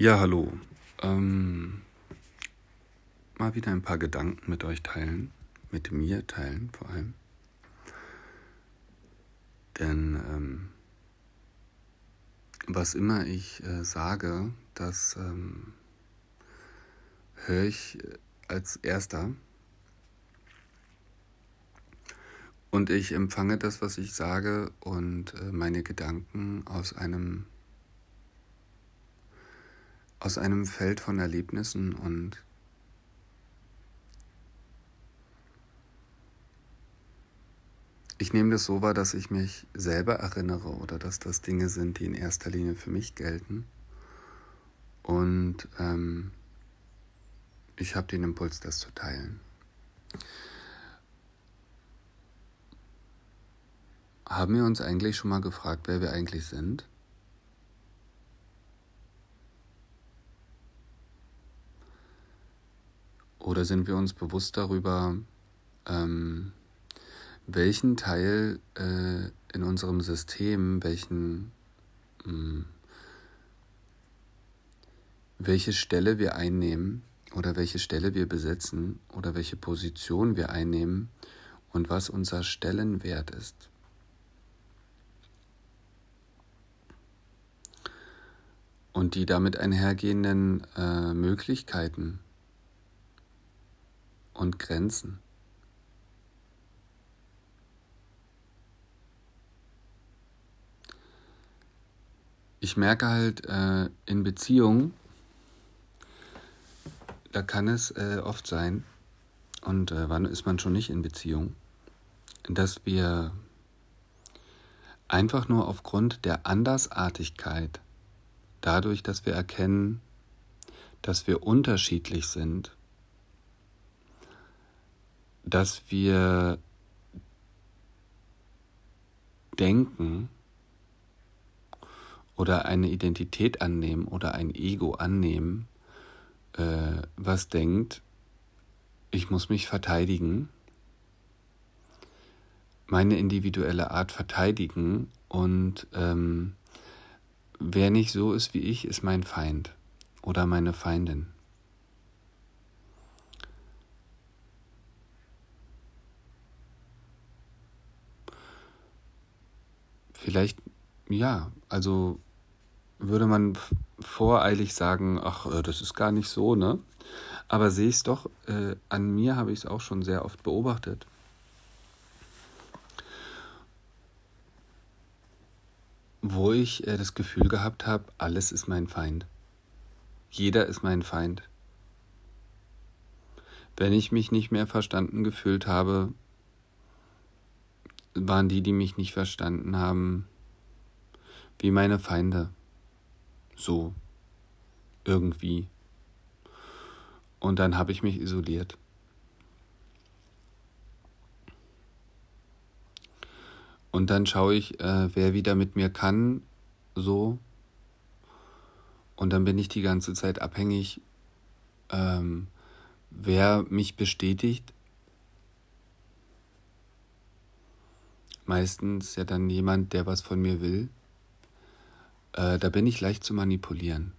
Ja, hallo. Ähm, mal wieder ein paar Gedanken mit euch teilen, mit mir teilen vor allem. Denn ähm, was immer ich äh, sage, das ähm, höre ich als erster. Und ich empfange das, was ich sage und äh, meine Gedanken aus einem aus einem Feld von Erlebnissen und ich nehme das so wahr, dass ich mich selber erinnere oder dass das Dinge sind, die in erster Linie für mich gelten. Und ähm, ich habe den Impuls, das zu teilen. Haben wir uns eigentlich schon mal gefragt, wer wir eigentlich sind? Oder sind wir uns bewusst darüber, ähm, welchen Teil äh, in unserem System, welchen, mh, hm, welche Stelle wir einnehmen oder welche Stelle wir besetzen oder welche Position wir einnehmen und was unser Stellenwert ist. Und die damit einhergehenden äh, Möglichkeiten und Grenzen. Ich merke halt äh, in Beziehungen, da kann es äh, oft sein, und äh, wann ist man schon nicht in Beziehung, dass wir einfach nur aufgrund der Andersartigkeit, dadurch, dass wir erkennen, dass wir unterschiedlich sind, dass wir denken oder eine Identität annehmen oder ein Ego annehmen, äh, was denkt, ich muss mich verteidigen, meine individuelle Art verteidigen und ähm, wer nicht so ist wie ich, ist mein Feind oder meine Feindin. Vielleicht, ja, also würde man voreilig sagen, ach, äh, das ist gar nicht so, ne? Aber sehe ich es doch, äh, an mir habe ich es auch schon sehr oft beobachtet. Wo ich äh, das Gefühl gehabt habe, alles ist mein Feind. Jeder ist mein Feind. Wenn ich mich nicht mehr verstanden gefühlt habe, waren die, die mich nicht verstanden haben, wie meine Feinde. So. Irgendwie. Und dann habe ich mich isoliert. Und dann schaue ich, äh, wer wieder mit mir kann, so. Und dann bin ich die ganze Zeit abhängig, ähm, wer mich bestätigt, meistens ja dann jemand, der was von mir will. Äh, da bin ich leicht zu manipulieren.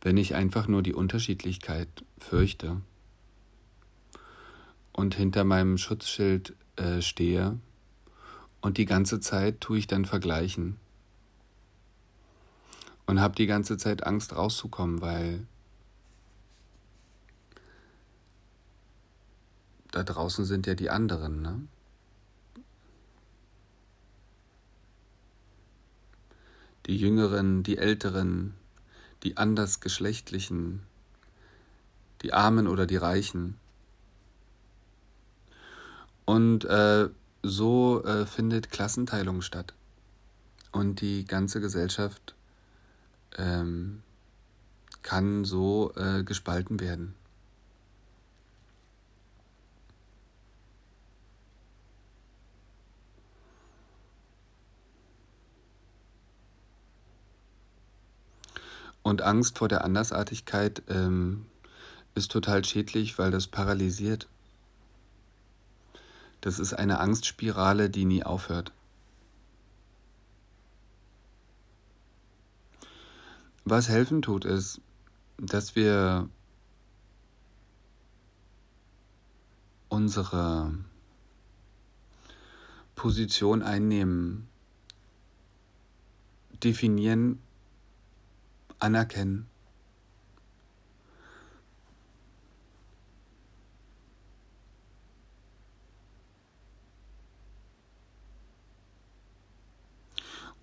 Wenn ich einfach nur die Unterschiedlichkeit fürchte und hinter meinem Schutzschild äh, stehe und die ganze Zeit tue ich dann vergleichen und habe die ganze Zeit Angst rauszukommen, weil da draußen sind ja die anderen, ne? Die Jüngeren, die Älteren, die andersgeschlechtlichen, die Armen oder die Reichen. Und äh, so äh, findet Klassenteilung statt. Und die ganze Gesellschaft ähm, kann so äh, gespalten werden. Und Angst vor der Andersartigkeit ähm, ist total schädlich, weil das paralysiert. Das ist eine Angstspirale, die nie aufhört. was helfen tut, ist, dass wir unsere Position einnehmen, definieren, anerkennen.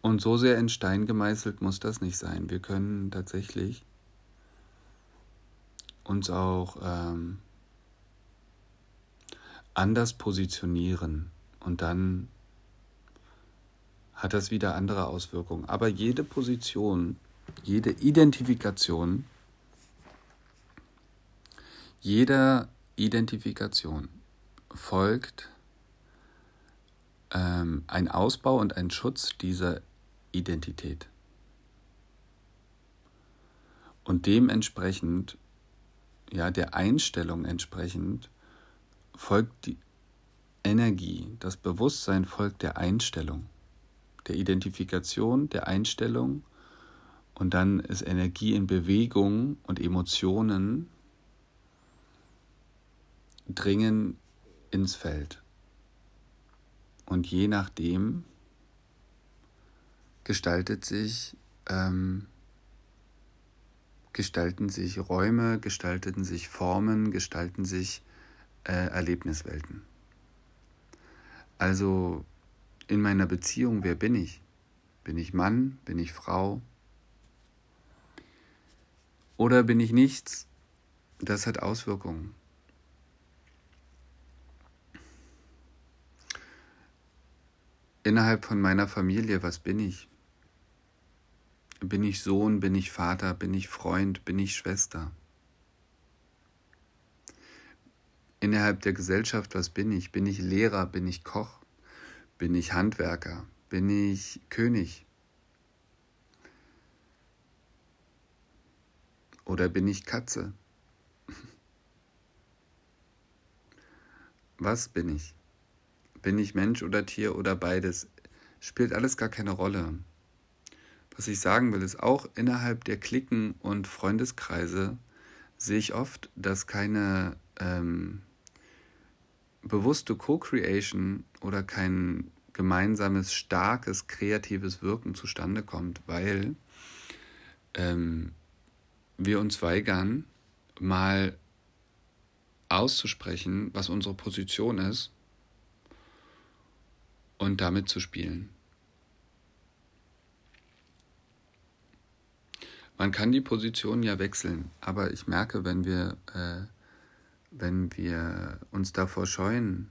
Und so sehr in Stein gemeißelt muss das nicht sein. Wir können tatsächlich uns auch ähm, anders positionieren und dann hat das wieder andere Auswirkungen. Aber jede Position, jede Identifikation, jeder Identifikation folgt ähm, ein Ausbau und ein Schutz dieser Identität. Und dementsprechend, ja, der Einstellung entsprechend, folgt die Energie, das Bewusstsein folgt der Einstellung, der Identifikation, der Einstellung und dann ist Energie in Bewegung und Emotionen dringen ins Feld. Und je nachdem, gestaltet sich, ähm, gestalten sich Räume, gestalten sich Formen, gestalten sich äh, Erlebniswelten. Also in meiner Beziehung, wer bin ich? Bin ich Mann? Bin ich Frau? Oder bin ich nichts? Das hat Auswirkungen. Innerhalb von meiner Familie, was bin ich? Bin ich Sohn, bin ich Vater, bin ich Freund, bin ich Schwester? Innerhalb der Gesellschaft, was bin ich? Bin ich Lehrer, bin ich Koch, bin ich Handwerker, bin ich König? Oder bin ich Katze? Was bin ich? Bin ich Mensch oder Tier oder beides? Spielt alles gar keine Rolle. Was ich sagen will, ist auch innerhalb der Klicken und Freundeskreise sehe ich oft, dass keine ähm, bewusste Co-Creation oder kein gemeinsames, starkes, kreatives Wirken zustande kommt, weil ähm, wir uns weigern, mal auszusprechen, was unsere Position ist und damit zu spielen. Man kann die Position ja wechseln, aber ich merke, wenn wir, äh, wenn wir uns davor scheuen,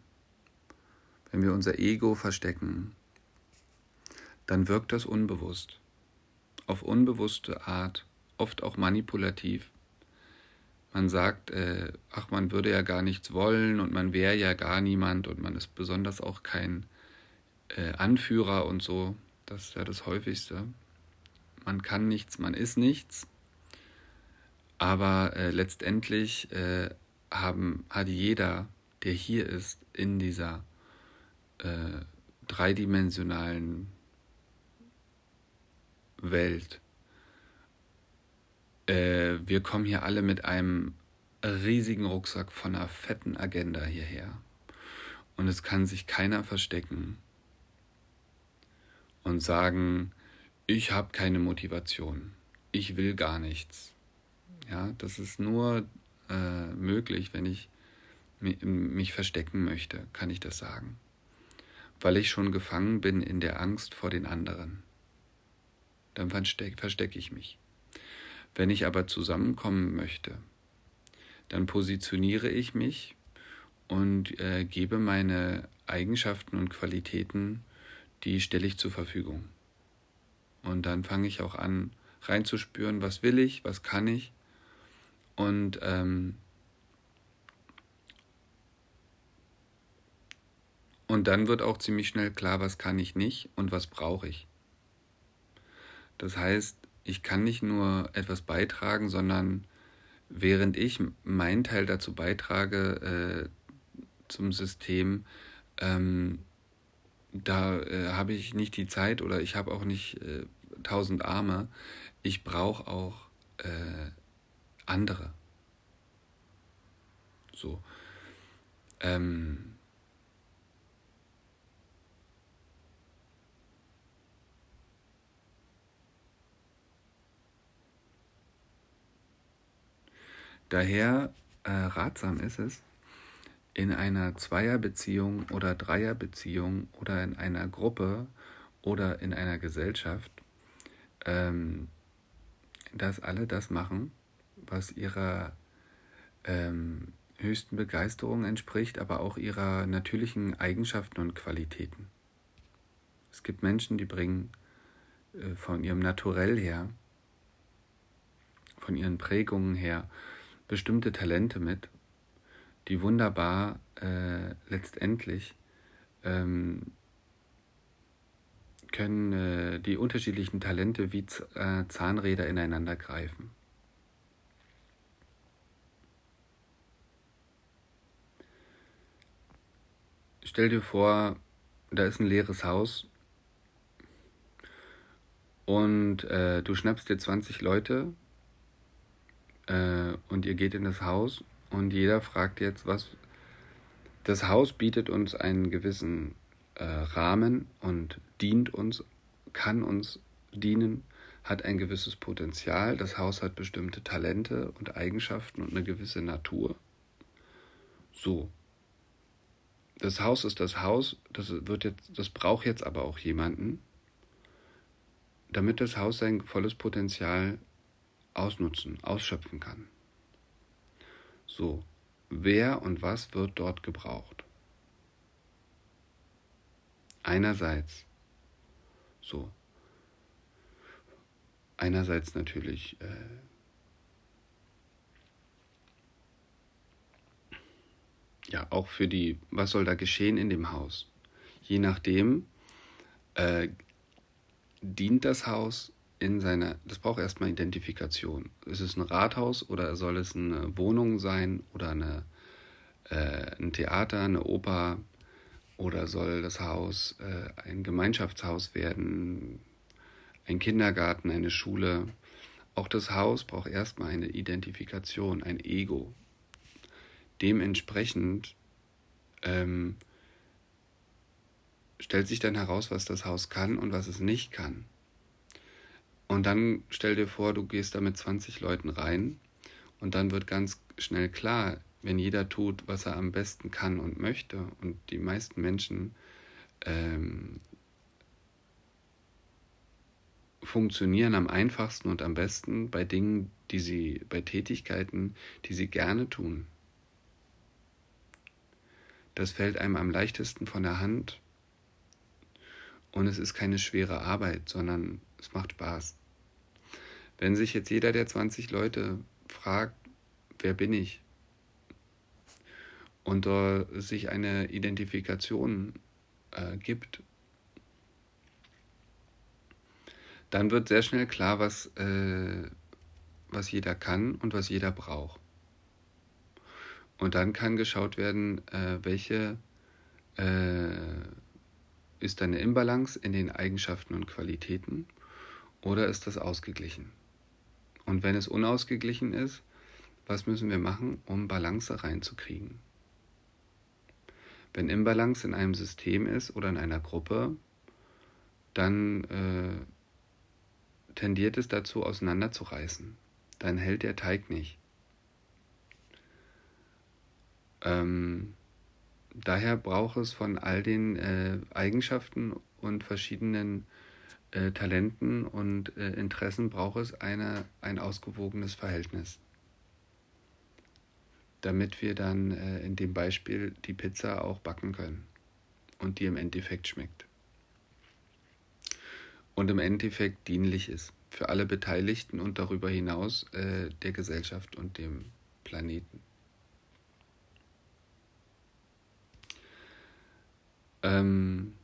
wenn wir unser Ego verstecken, dann wirkt das unbewusst, auf unbewusste Art, oft auch manipulativ. Man sagt, äh, ach, man würde ja gar nichts wollen und man wäre ja gar niemand und man ist besonders auch kein äh, Anführer und so. Das ist ja das Häufigste man kann nichts, man ist nichts. Aber äh, letztendlich äh, haben, hat jeder, der hier ist, in dieser äh, dreidimensionalen Welt, äh, wir kommen hier alle mit einem riesigen Rucksack von einer fetten Agenda hierher. Und es kann sich keiner verstecken und sagen, ich habe keine Motivation, ich will gar nichts. Ja, das ist nur äh, möglich, wenn ich mich verstecken möchte, kann ich das sagen. Weil ich schon gefangen bin in der Angst vor den anderen. Dann verstecke versteck ich mich. Wenn ich aber zusammenkommen möchte, dann positioniere ich mich und äh, gebe meine Eigenschaften und Qualitäten, die stelle ich zur Verfügung. Und dann fange ich auch an, reinzuspüren, was will ich, was kann ich. Und ähm, und dann wird auch ziemlich schnell klar, was kann ich nicht und was brauche ich. Das heißt, ich kann nicht nur etwas beitragen, sondern während ich meinen Teil dazu beitrage äh, zum System, ähm, da äh, habe ich nicht die Zeit oder ich habe auch nicht äh, tausend Arme, ich brauche auch äh, andere. So. Ähm, Daher äh, ratsam ist es, in einer Zweierbeziehung oder Dreierbeziehung oder in einer Gruppe oder in einer Gesellschaft, ähm, dass alle das machen, was ihrer ähm, höchsten Begeisterung entspricht, aber auch ihrer natürlichen Eigenschaften und Qualitäten. Es gibt Menschen, die bringen äh, von ihrem Naturell her, von ihren Prägungen her, bestimmte Talente mit, die wunderbar äh, letztendlich ähm, können äh, die unterschiedlichen Talente wie Z äh, Zahnräder ineinander greifen. Stell dir vor, da ist ein leeres Haus und äh, du schnappst dir 20 Leute äh, und ihr geht in das Haus und jeder fragt jetzt, was. Das Haus bietet uns einen gewissen äh, Rahmen und dient uns, kann uns dienen, hat ein gewisses Potenzial. Das Haus hat bestimmte Talente und Eigenschaften und eine gewisse Natur. So. Das Haus ist das Haus, das wird jetzt, das braucht jetzt aber auch jemanden, damit das Haus sein volles Potenzial ausnutzen, ausschöpfen kann. So, wer und was wird dort gebraucht? Einerseits, so, einerseits natürlich äh, ja auch für die, was soll da geschehen in dem Haus? Je nachdem äh, dient das Haus in seiner, das braucht erstmal Identifikation. Ist es ein Rathaus oder soll es eine Wohnung sein oder eine, äh, ein Theater, eine Oper oder soll das Haus äh, ein Gemeinschaftshaus werden, ein Kindergarten, eine Schule? Auch das Haus braucht erstmal eine Identifikation, ein Ego. Dementsprechend ähm, stellt sich dann heraus, was das Haus kann und was es nicht kann. Und dann stell dir vor, du gehst da mit 20 Leuten rein und dann wird ganz schnell klar, wenn jeder tut, was er am besten kann und möchte und die meisten Menschen ähm, funktionieren am einfachsten und am besten bei Dingen, die sie, bei Tätigkeiten, die sie gerne tun. Das fällt einem am leichtesten von der Hand und es ist keine schwere Arbeit, sondern es macht Spaß. Wenn sich jetzt jeder der 20 Leute fragt, wer bin ich? Und uh, sich eine Identifikation äh, gibt, dann wird sehr schnell klar, was, äh, was jeder kann und was jeder braucht. Und dann kann geschaut werden, äh, welche äh, ist eine Imbalance in den Eigenschaften und Qualitäten oder ist das ausgeglichen. Und wenn es unausgeglichen ist, was müssen wir machen, um Balance reinzukriegen? Wenn Imbalance in einem System ist oder in einer Gruppe, dann äh, tendiert es dazu, auseinanderzureißen. Dann hält der Teig nicht. Ähm, daher braucht es von all den äh, Eigenschaften und verschiedenen äh, Talenten und äh, Interessen braucht es eine, ein ausgewogenes Verhältnis. Damit wir dann äh, in dem Beispiel die Pizza auch backen können und die im Endeffekt schmeckt. Und im Endeffekt dienlich ist für alle Beteiligten und darüber hinaus äh, der Gesellschaft und dem Planeten. Ähm,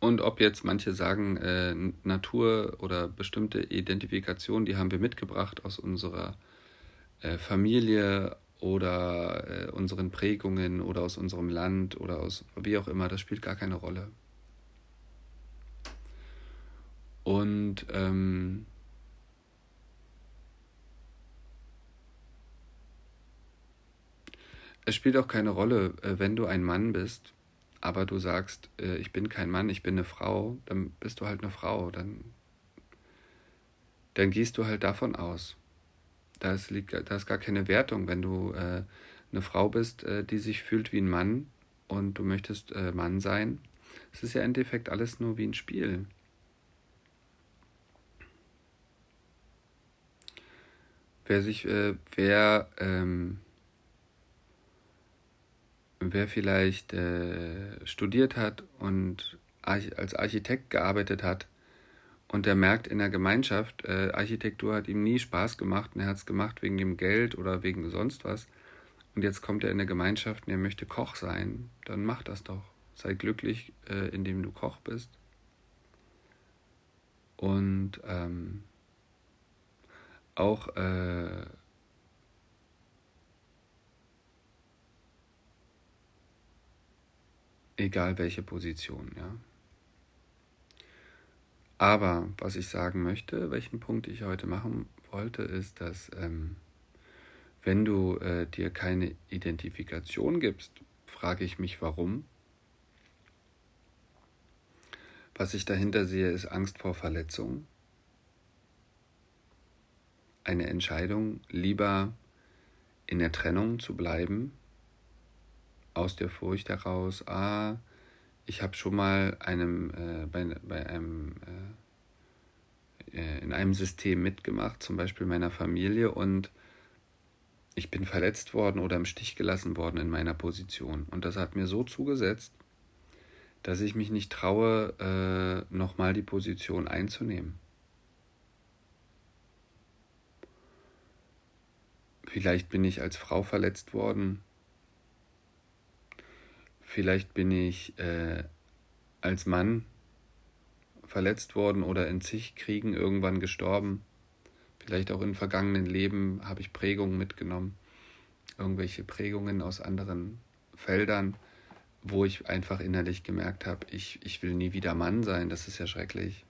und ob jetzt manche sagen, äh, Natur oder bestimmte Identifikationen, die haben wir mitgebracht aus unserer äh, Familie oder äh, unseren Prägungen oder aus unserem Land oder aus wie auch immer, das spielt gar keine Rolle. Und ähm, es spielt auch keine Rolle, äh, wenn du ein Mann bist, aber du sagst, äh, ich bin kein Mann, ich bin eine Frau, dann bist du halt eine Frau, dann, dann gehst du halt davon aus. Da ist, ist gar keine Wertung, wenn du äh, eine Frau bist, äh, die sich fühlt wie ein Mann und du möchtest äh, Mann sein. Es ist ja im Endeffekt alles nur wie ein Spiel. Wer sich, äh, wer, ähm, wer vielleicht äh, studiert hat und als Architekt gearbeitet hat und der merkt in der Gemeinschaft, äh, Architektur hat ihm nie Spaß gemacht und er hat es gemacht wegen dem Geld oder wegen sonst was und jetzt kommt er in der Gemeinschaft und er möchte Koch sein, dann mach das doch. Sei glücklich, äh, indem du Koch bist. Und ähm, auch äh, egal welche Position, ja. Aber was ich sagen möchte, welchen Punkt ich heute machen wollte, ist, dass ähm, wenn du äh, dir keine Identifikation gibst, frage ich mich warum. Was ich dahinter sehe, ist Angst vor Verletzung. Eine Entscheidung, lieber in der Trennung zu bleiben, aus der Furcht heraus, ah, ich habe schon mal einem, äh, bei, bei einem, äh, äh, in einem System mitgemacht, zum Beispiel meiner Familie, und ich bin verletzt worden oder im Stich gelassen worden in meiner Position. Und das hat mir so zugesetzt, dass ich mich nicht traue, äh, nochmal die Position einzunehmen. Vielleicht bin ich als Frau verletzt worden Vielleicht bin ich äh, als Mann verletzt worden oder in zig Kriegen irgendwann gestorben. Vielleicht auch in vergangenen Leben habe ich Prägungen mitgenommen. Irgendwelche Prägungen aus anderen Feldern, wo ich einfach innerlich gemerkt habe, ich, ich will nie wieder Mann sein. Das ist ja schrecklich.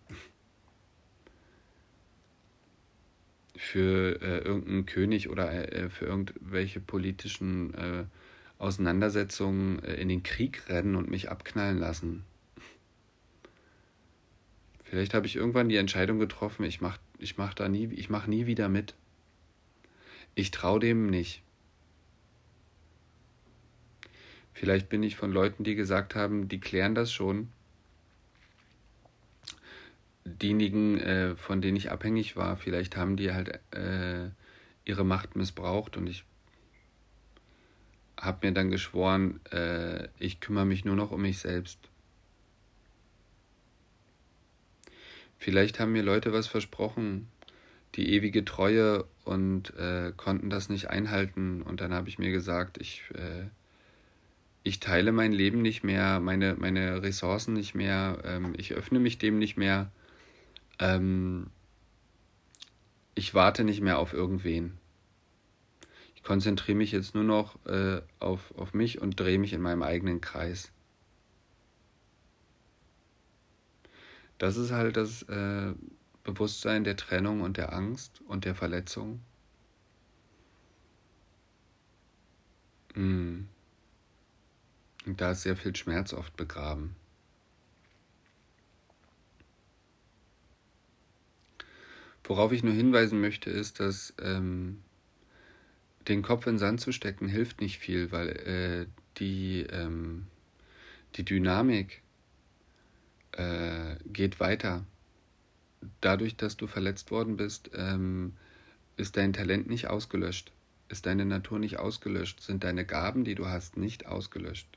Für äh, irgendeinen König oder äh, für irgendwelche politischen äh, Auseinandersetzungen äh, in den Krieg rennen und mich abknallen lassen. Vielleicht habe ich irgendwann die Entscheidung getroffen, ich mache ich mach da nie, ich mache nie wieder mit. Ich traue dem nicht. Vielleicht bin ich von Leuten, die gesagt haben, die klären das schon. Diejenigen, äh, von denen ich abhängig war, vielleicht haben die halt äh, ihre Macht missbraucht und ich habe mir dann geschworen, äh, ich kümmere mich nur noch um mich selbst. Vielleicht haben mir Leute was versprochen, die ewige Treue und äh, konnten das nicht einhalten. Und dann habe ich mir gesagt, ich, äh, ich teile mein Leben nicht mehr, meine, meine Ressourcen nicht mehr, ähm, ich öffne mich dem nicht mehr. Ähm, ich warte nicht mehr auf irgendwen ich konzentriere mich jetzt nur noch äh, auf, auf mich und drehe mich in meinem eigenen Kreis. Das ist halt das äh, Bewusstsein der Trennung und der Angst und der Verletzung. Mm. Und da ist sehr viel Schmerz oft begraben. Worauf ich nur hinweisen möchte, ist, dass ähm, den Kopf in den Sand zu stecken hilft nicht viel, weil äh, die, ähm, die Dynamik äh, geht weiter. Dadurch, dass du verletzt worden bist, ähm, ist dein Talent nicht ausgelöscht, ist deine Natur nicht ausgelöscht, sind deine Gaben, die du hast, nicht ausgelöscht.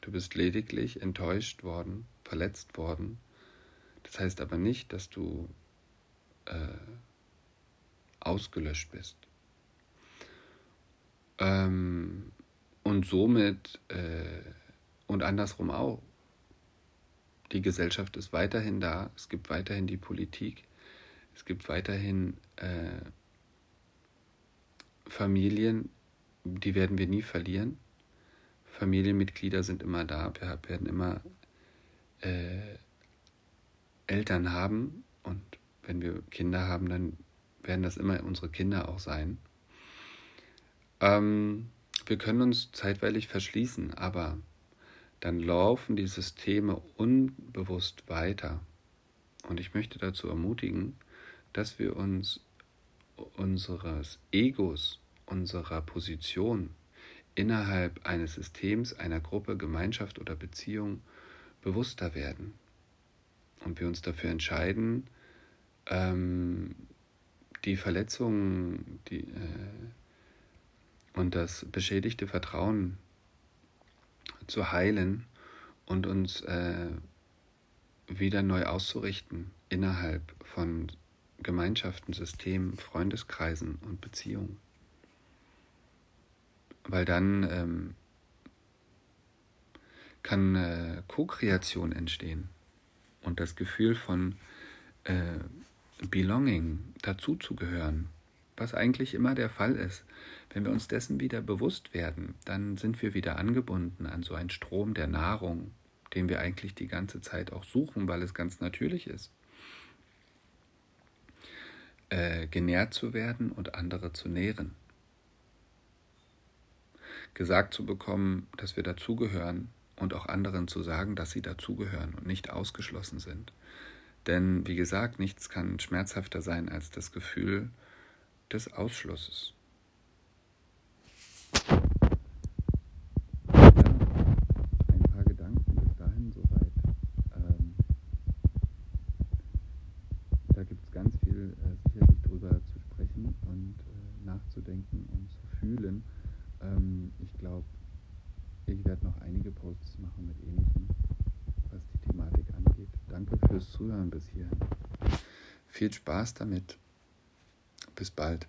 Du bist lediglich enttäuscht worden, verletzt worden. Das heißt aber nicht, dass du äh, ausgelöscht bist. Ähm, und somit äh, und andersrum auch. Die Gesellschaft ist weiterhin da, es gibt weiterhin die Politik, es gibt weiterhin äh, Familien, die werden wir nie verlieren. Familienmitglieder sind immer da, wir werden immer äh, Eltern haben und wenn wir Kinder haben, dann werden das immer unsere Kinder auch sein. Ähm, wir können uns zeitweilig verschließen, aber dann laufen die Systeme unbewusst weiter. Und ich möchte dazu ermutigen, dass wir uns unseres Egos, unserer Position innerhalb eines Systems, einer Gruppe, Gemeinschaft oder Beziehung bewusster werden. Und wir uns dafür entscheiden, ähm, die Verletzungen die, äh, und das beschädigte Vertrauen zu heilen und uns äh, wieder neu auszurichten innerhalb von Gemeinschaften, Systemen, Freundeskreisen und Beziehungen. Weil dann ähm, kann äh, Co-Kreation entstehen und das Gefühl von äh, Belonging, dazuzugehören, was eigentlich immer der Fall ist. Wenn wir uns dessen wieder bewusst werden, dann sind wir wieder angebunden an so einen Strom der Nahrung, den wir eigentlich die ganze Zeit auch suchen, weil es ganz natürlich ist. Äh, genährt zu werden und andere zu nähren. Gesagt zu bekommen, dass wir dazugehören und auch anderen zu sagen, dass sie dazugehören und nicht ausgeschlossen sind. Denn wie gesagt, nichts kann schmerzhafter sein als das Gefühl des Ausschlusses. Ja, ein paar Gedanken bis dahin soweit. Ähm, da gibt es ganz viel äh, sicherlich drüber zu sprechen und äh, nachzudenken und zu fühlen. Ähm, ich glaube, ich werde noch einige Posts machen mit ähnlichem Danke fürs Zuhören bis hierhin. Viel Spaß damit. Bis bald.